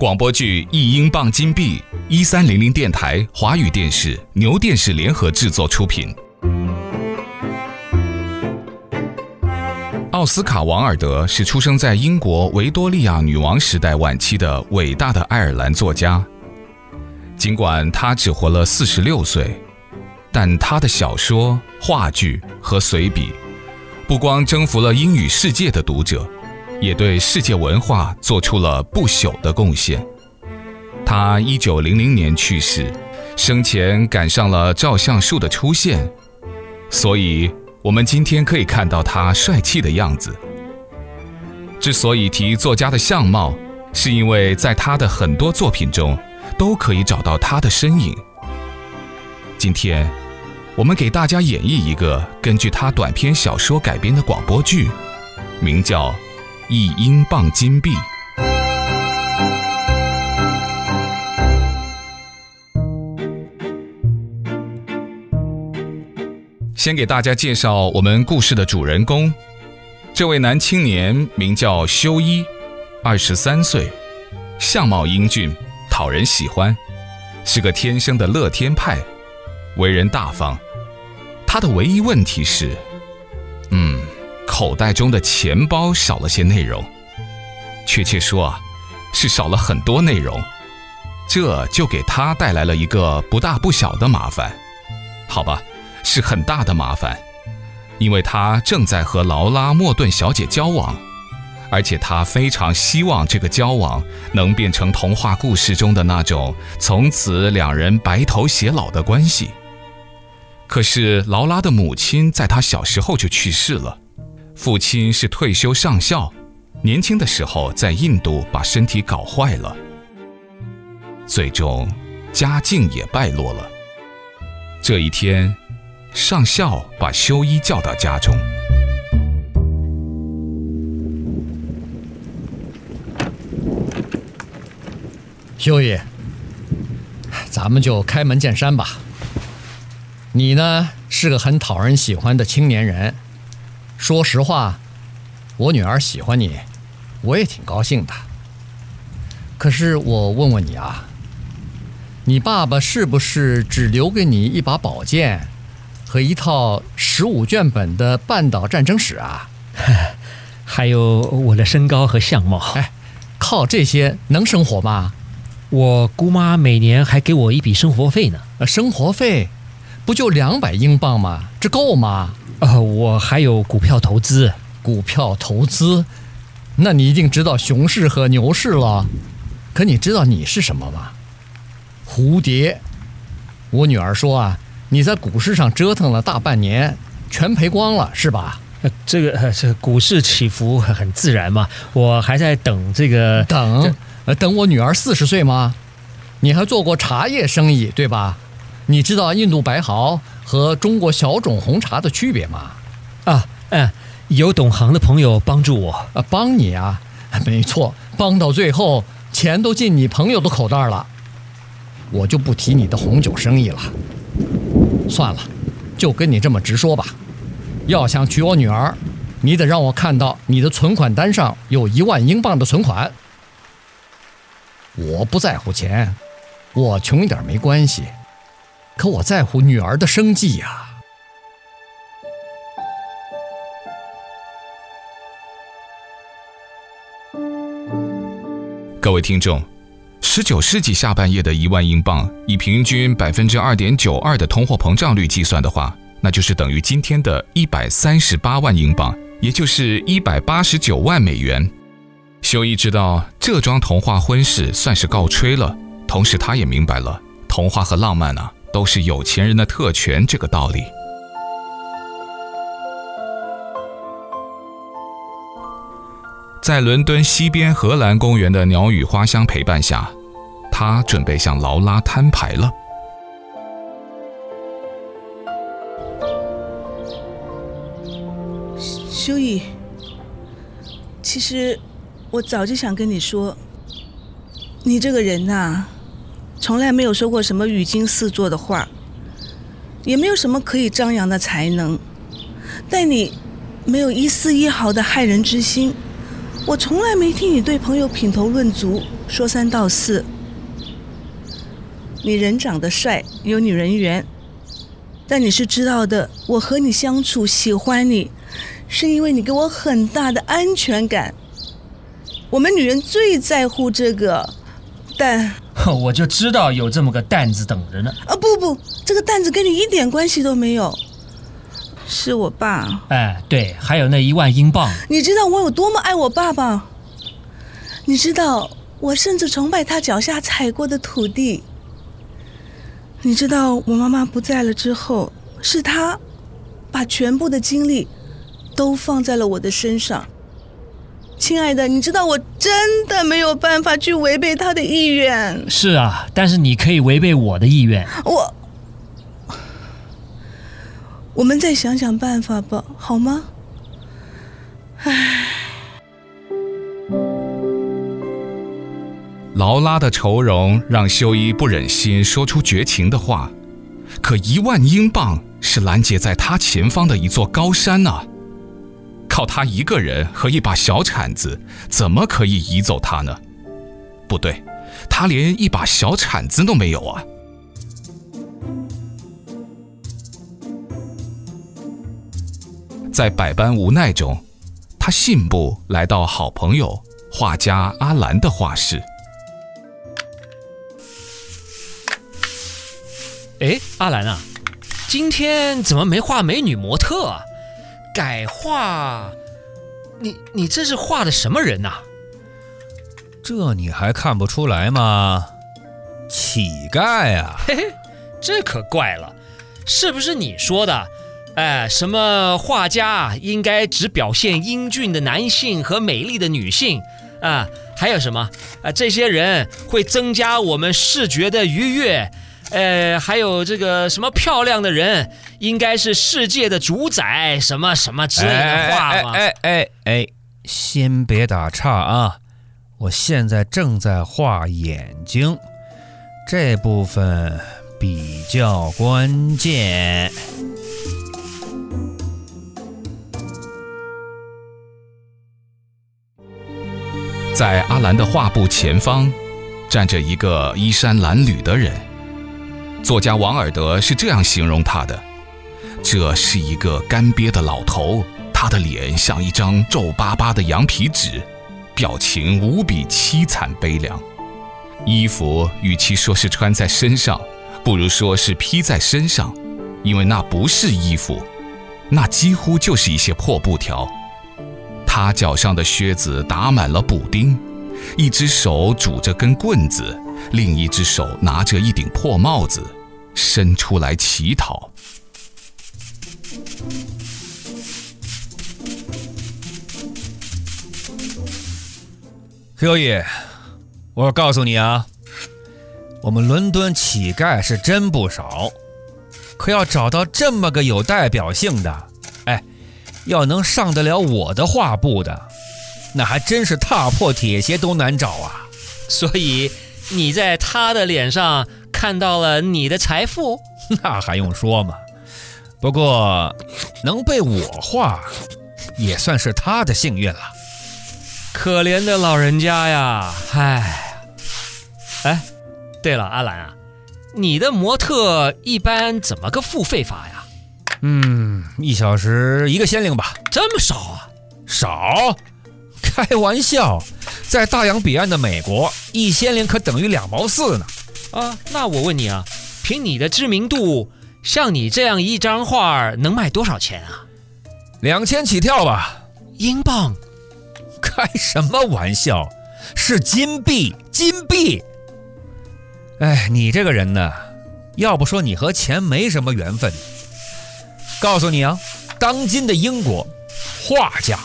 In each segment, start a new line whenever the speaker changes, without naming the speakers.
广播剧《一英镑金币》，一三零零电台、华语电视、牛电视联合制作出品。奥斯卡·王尔德是出生在英国维多利亚女王时代晚期的伟大的爱尔兰作家。尽管他只活了四十六岁，但他的小说、话剧和随笔，不光征服了英语世界的读者。也对世界文化做出了不朽的贡献。他一九零零年去世，生前赶上了照相术的出现，所以我们今天可以看到他帅气的样子。之所以提作家的相貌，是因为在他的很多作品中都可以找到他的身影。今天，我们给大家演绎一个根据他短篇小说改编的广播剧，名叫。一英镑金币。先给大家介绍我们故事的主人公，这位男青年名叫修一，二十三岁，相貌英俊，讨人喜欢，是个天生的乐天派，为人大方。他的唯一问题是，口袋中的钱包少了些内容，确切说啊，是少了很多内容，这就给他带来了一个不大不小的麻烦，好吧，是很大的麻烦，因为他正在和劳拉·莫顿小姐交往，而且他非常希望这个交往能变成童话故事中的那种从此两人白头偕老的关系。可是劳拉的母亲在他小时候就去世了。父亲是退休上校，年轻的时候在印度把身体搞坏了，最终家境也败落了。这一天，上校把修一叫到家中。
修一，咱们就开门见山吧。你呢，是个很讨人喜欢的青年人。说实话，我女儿喜欢你，我也挺高兴的。可是我问问你啊，你爸爸是不是只留给你一把宝剑和一套十五卷本的半岛战争史啊？
还有我的身高和相貌。
哎，靠这些能生活吗？
我姑妈每年还给我一笔生活费呢。
生活费不就两百英镑吗？这够吗？呃，
我还有股票投资，
股票投资，那你一定知道熊市和牛市了。可你知道你是什么吗？蝴蝶。我女儿说啊，你在股市上折腾了大半年，全赔光了，是吧？
呃，这个呃，这股市起伏很自然嘛。我还在等这个
等，呃，等我女儿四十岁吗？你还做过茶叶生意，对吧？你知道印度白毫和中国小种红茶的区别吗？
啊，嗯，有懂行的朋友帮助我，
啊，帮你啊，没错，帮到最后钱都进你朋友的口袋了。我就不提你的红酒生意了。算了，就跟你这么直说吧。要想娶我女儿，你得让我看到你的存款单上有一万英镑的存款。我不在乎钱，我穷一点没关系。可我在乎女儿的生计呀！
各位听众，十九世纪下半叶的一万英镑，以平均百分之二点九二的通货膨胀率计算的话，那就是等于今天的一百三十八万英镑，也就是一百八十九万美元。修一知道这桩童话婚事算是告吹了，同时他也明白了童话和浪漫啊。都是有钱人的特权，这个道理。在伦敦西边荷兰公园的鸟语花香陪伴下，他准备向劳拉摊牌了。
修伊，其实我早就想跟你说，你这个人呐、从来没有说过什么语惊四座的话，也没有什么可以张扬的才能，但你没有一丝一毫的害人之心，我从来没听你对朋友品头论足，说三道四。你人长得帅，有女人缘，但你是知道的，我和你相处，喜欢你，是因为你给我很大的安全感。我们女人最在乎这个，但
我就知道有这么个担子等着呢。
啊不不，这个担子跟你一点关系都没有，是我爸。
哎，对，还有那一万英镑。
你知道我有多么爱我爸爸？你知道我甚至崇拜他脚下踩过的土地。你知道我妈妈不在了之后，是他把全部的精力都放在了我的身上。亲爱的，你知道我真的没有办法去违背他的意愿。
是啊，但是你可以违背我的意愿。
我，我们再想想办法吧，好吗？唉。
劳拉的愁容让修一不忍心说出绝情的话，可一万英镑是拦截在他前方的一座高山啊！靠他一个人和一把小铲子，怎么可以移走他呢？不对，他连一把小铲子都没有啊！在百般无奈中，他信步来到好朋友画家阿兰的画室。
哎，阿兰啊，今天怎么没画美女模特啊？改画？你你这是画的什么人呐？
这你还看不出来吗？乞丐啊！
嘿嘿，这可怪了，是不是你说的？哎，什么画家应该只表现英俊的男性和美丽的女性啊？还有什么啊？这些人会增加我们视觉的愉悦。呃，还有这个什么漂亮的人，应该是世界的主宰，什么什么之类的话吗？
哎哎哎哎，先别打岔啊！我现在正在画眼睛，这部分比较关键。
在阿兰的画布前方，站着一个衣衫褴褛的人。作家王尔德是这样形容他的：这是一个干瘪的老头，他的脸像一张皱巴巴的羊皮纸，表情无比凄惨悲凉。衣服与其说是穿在身上，不如说是披在身上，因为那不是衣服，那几乎就是一些破布条。他脚上的靴子打满了补丁，一只手拄着根棍子。另一只手拿着一顶破帽子，伸出来乞讨。
修一，我告诉你啊，我们伦敦乞丐是真不少，可要找到这么个有代表性的，哎，要能上得了我的画布的，那还真是踏破铁鞋都难找啊。
所以。你在他的脸上看到了你的财富，
那还用说吗？不过能被我画，也算是他的幸运了。
可怜的老人家呀，唉。哎，对了，阿兰啊，你的模特一般怎么个付费法呀？
嗯，一小时一个先令吧。
这么少啊？
少？开玩笑，在大洋彼岸的美国，一先令可等于两毛四呢。
啊，那我问你啊，凭你的知名度，像你这样一张画能卖多少钱啊？
两千起跳吧。
英镑？
开什么玩笑？是金币，金币。哎，你这个人呢，要不说你和钱没什么缘分。告诉你啊，当今的英国，画家、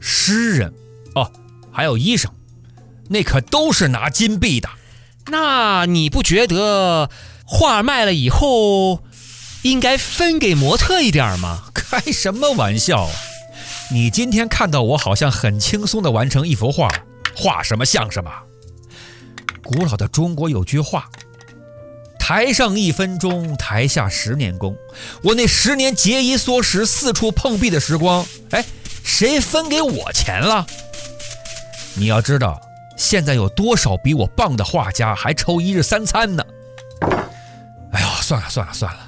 诗人。哦，还有医生，那可都是拿金币的。
那你不觉得画卖了以后应该分给模特一点吗？
开什么玩笑！你今天看到我好像很轻松地完成一幅画，画什么像什么。古老的中国有句话：“台上一分钟，台下十年功。”我那十年节衣缩食、四处碰壁的时光，哎，谁分给我钱了？你要知道，现在有多少比我棒的画家还抽一日三餐呢？哎呦，算了算了算了，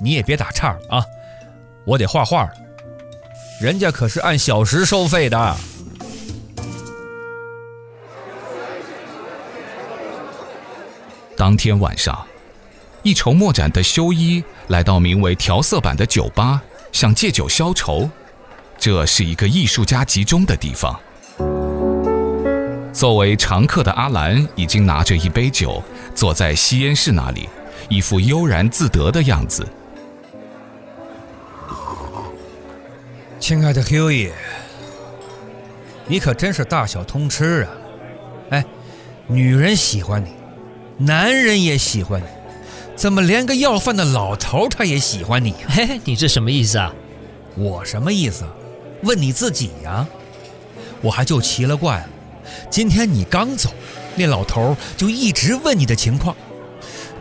你也别打岔了啊！我得画画了，人家可是按小时收费的。
当天晚上，一筹莫展的修一来到名为“调色板”的酒吧，想借酒消愁。这是一个艺术家集中的地方。作为常客的阿兰已经拿着一杯酒，坐在吸烟室那里，一副悠然自得的样子。
亲爱的 Hughie，你可真是大小通吃啊！哎，女人喜欢你，男人也喜欢你，怎么连个要饭的老头他也喜欢你？
嘿嘿，你这什么意思啊？
我什么意思？问你自己呀！我还就奇了怪了。今天你刚走，那老头就一直问你的情况，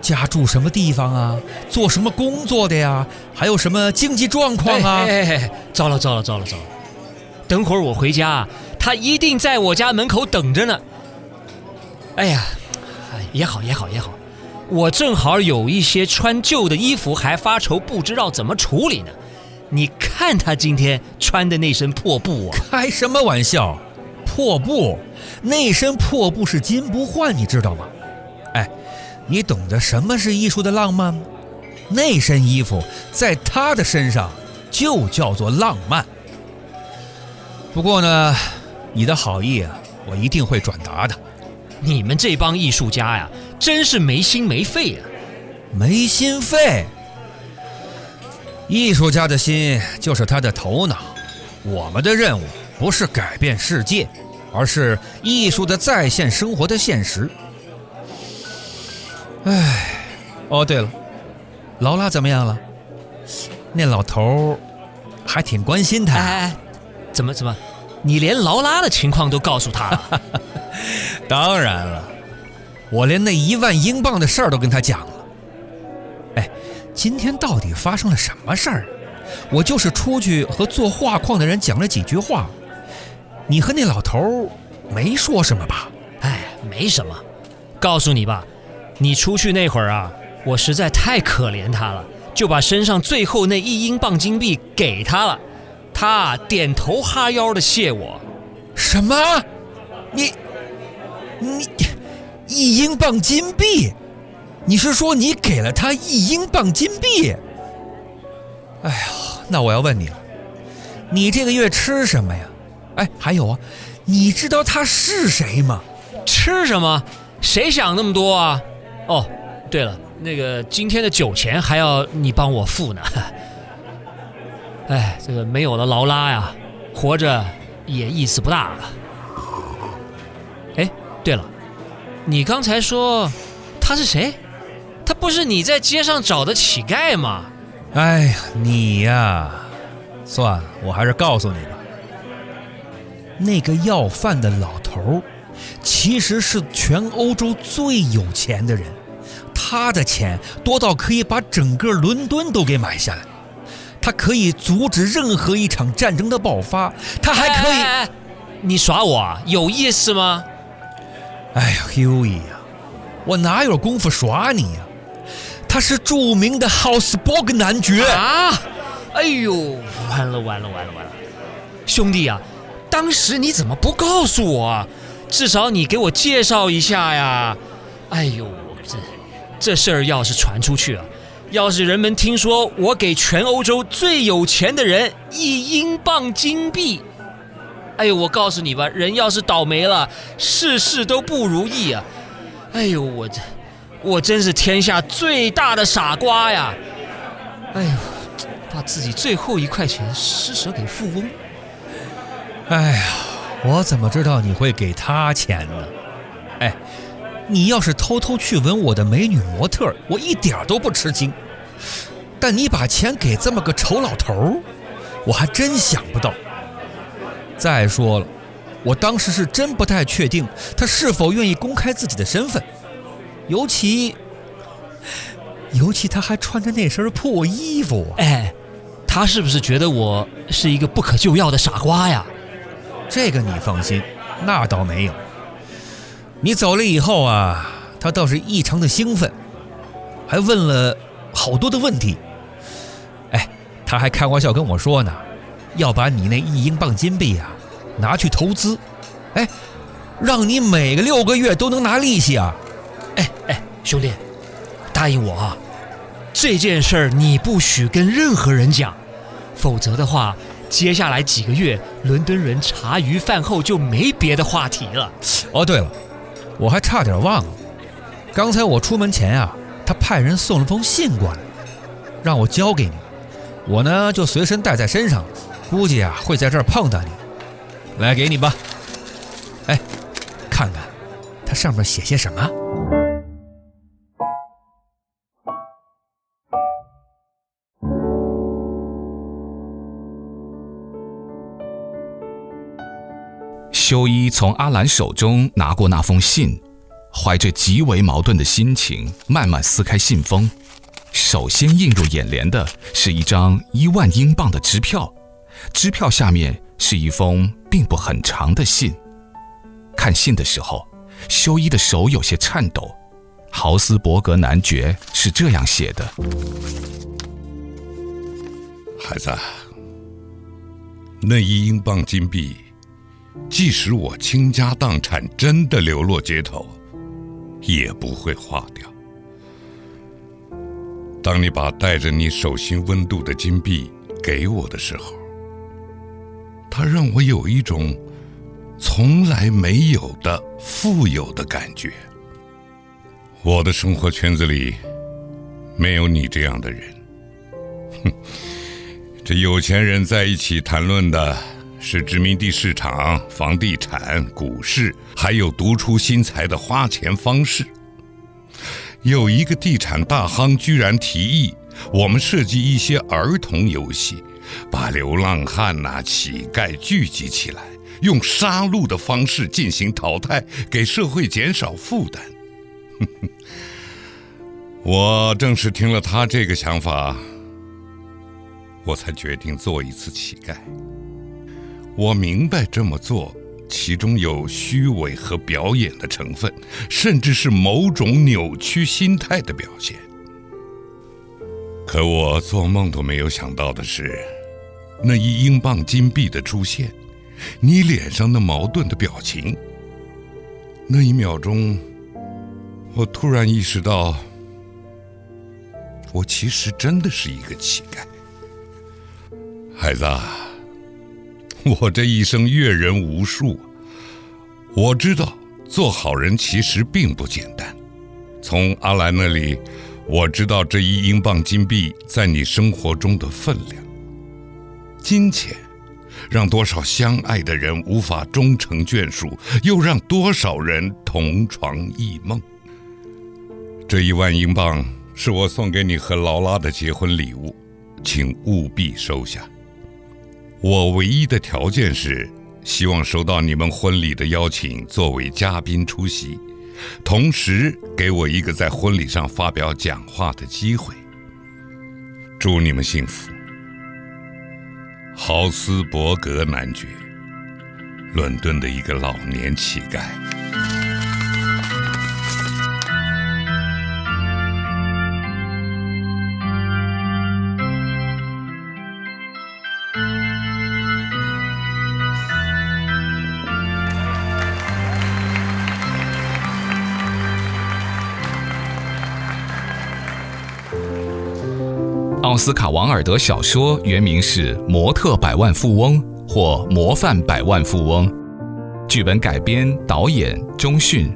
家住什么地方啊？做什么工作的呀？还有什么经济状况啊？
哎哎哎，糟了糟了糟了糟了！等会儿我回家，他一定在我家门口等着呢。哎呀，也好也好也好，我正好有一些穿旧的衣服，还发愁不知道怎么处理呢。你看他今天穿的那身破布啊！
开什么玩笑？破布，那身破布是金不换，你知道吗？哎，你懂得什么是艺术的浪漫吗？那身衣服在他的身上就叫做浪漫。不过呢，你的好意啊，我一定会转达的。
你们这帮艺术家呀，真是没心没肺啊！
没心肺？艺术家的心就是他的头脑，我们的任务。不是改变世界，而是艺术的再现生活的现实。哎，哦对了，劳拉怎么样了？那老头还挺关心他。
哎哎，怎么怎么？你连劳拉的情况都告诉他了？
当然了，我连那一万英镑的事儿都跟他讲了。哎，今天到底发生了什么事儿？我就是出去和做画框的人讲了几句话。你和那老头没说什么吧？
哎，没什么。告诉你吧，你出去那会儿啊，我实在太可怜他了，就把身上最后那一英镑金币给他了。他点头哈腰的谢我。
什么？你你一英镑金币？你是说你给了他一英镑金币？哎呀，那我要问你了，你这个月吃什么呀？哎，还有啊，你知道他是谁吗？
吃什么？谁想那么多啊？哦，对了，那个今天的酒钱还要你帮我付呢。哎，这个没有了劳拉呀，活着也意思不大了。哎，对了，你刚才说他是谁？他不是你在街上找的乞丐吗？
哎呀，你呀，算了，我还是告诉你吧。那个要饭的老头，其实是全欧洲最有钱的人，他的钱多到可以把整个伦敦都给买下来，他可以阻止任何一场战争的爆发，他还可以……
你耍我啊？有意思吗？
哎呀，Hughie 呀，我哪有功夫耍你呀？他是著名的哈斯堡格男爵
啊！哎呦，完了完了完了完了，兄弟呀！当时你怎么不告诉我？至少你给我介绍一下呀！哎呦，这这事儿要是传出去了，要是人们听说我给全欧洲最有钱的人一英镑金币，哎呦，我告诉你吧，人要是倒霉了，事事都不如意啊！哎呦，我这我真是天下最大的傻瓜呀！哎呦，把自己最后一块钱施舍给富翁。
哎呀，我怎么知道你会给他钱呢？哎，你要是偷偷去吻我的美女模特，我一点都不吃惊。但你把钱给这么个丑老头，我还真想不到。再说了，我当时是真不太确定他是否愿意公开自己的身份，尤其，尤其他还穿着那身破衣服。
哎，他是不是觉得我是一个不可救药的傻瓜呀？
这个你放心，那倒没有。你走了以后啊，他倒是异常的兴奋，还问了好多的问题。哎，他还开玩笑跟我说呢，要把你那一英镑金币啊拿去投资，哎，让你每个六个月都能拿利息啊。
哎哎，兄弟，答应我啊，这件事儿你不许跟任何人讲，否则的话。接下来几个月，伦敦人茶余饭后就没别的话题了。
哦，对了，我还差点忘了，刚才我出门前啊，他派人送了封信过来，让我交给你，我呢就随身带在身上，估计啊会在这儿碰到你。来，给你吧。哎，看看，它上面写些什么？
修一从阿兰手中拿过那封信，怀着极为矛盾的心情，慢慢撕开信封。首先映入眼帘的是一张一万英镑的支票，支票下面是一封并不很长的信。看信的时候，修一的手有些颤抖。豪斯伯格男爵是这样写的：“
孩子，那一英镑金币。”即使我倾家荡产，真的流落街头，也不会化掉。当你把带着你手心温度的金币给我的时候，它让我有一种从来没有的富有的感觉。我的生活圈子里没有你这样的人。哼，这有钱人在一起谈论的。是殖民地市场、房地产、股市，还有独出心裁的花钱方式。有一个地产大亨居然提议，我们设计一些儿童游戏，把流浪汉呐、乞丐聚集起来，用杀戮的方式进行淘汰，给社会减少负担。我正是听了他这个想法，我才决定做一次乞丐。我明白这么做，其中有虚伪和表演的成分，甚至是某种扭曲心态的表现。可我做梦都没有想到的是，那一英镑金币的出现，你脸上那矛盾的表情，那一秒钟，我突然意识到，我其实真的是一个乞丐，孩子。我这一生阅人无数，我知道做好人其实并不简单。从阿兰那里，我知道这一英镑金币在你生活中的分量。金钱让多少相爱的人无法终成眷属，又让多少人同床异梦。这一万英镑是我送给你和劳拉的结婚礼物，请务必收下。我唯一的条件是，希望收到你们婚礼的邀请，作为嘉宾出席，同时给我一个在婚礼上发表讲话的机会。祝你们幸福，豪斯伯格男爵，伦敦的一个老年乞丐。
斯卡·王尔德小说原名是《模特百万富翁》或《模范百万富翁》，剧本改编、导演钟迅，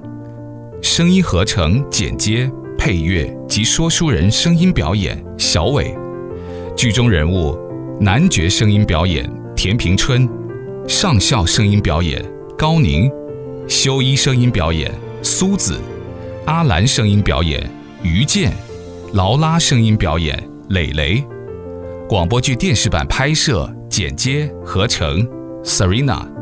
声音合成、剪接、配乐及说书人声音表演小伟，剧中人物男爵声音表演田平春，上校声音表演高宁，修一声音表演苏子，阿兰声音表演于健，劳拉声音表演。磊磊，广播剧电视版拍摄、剪接、合成，Serena。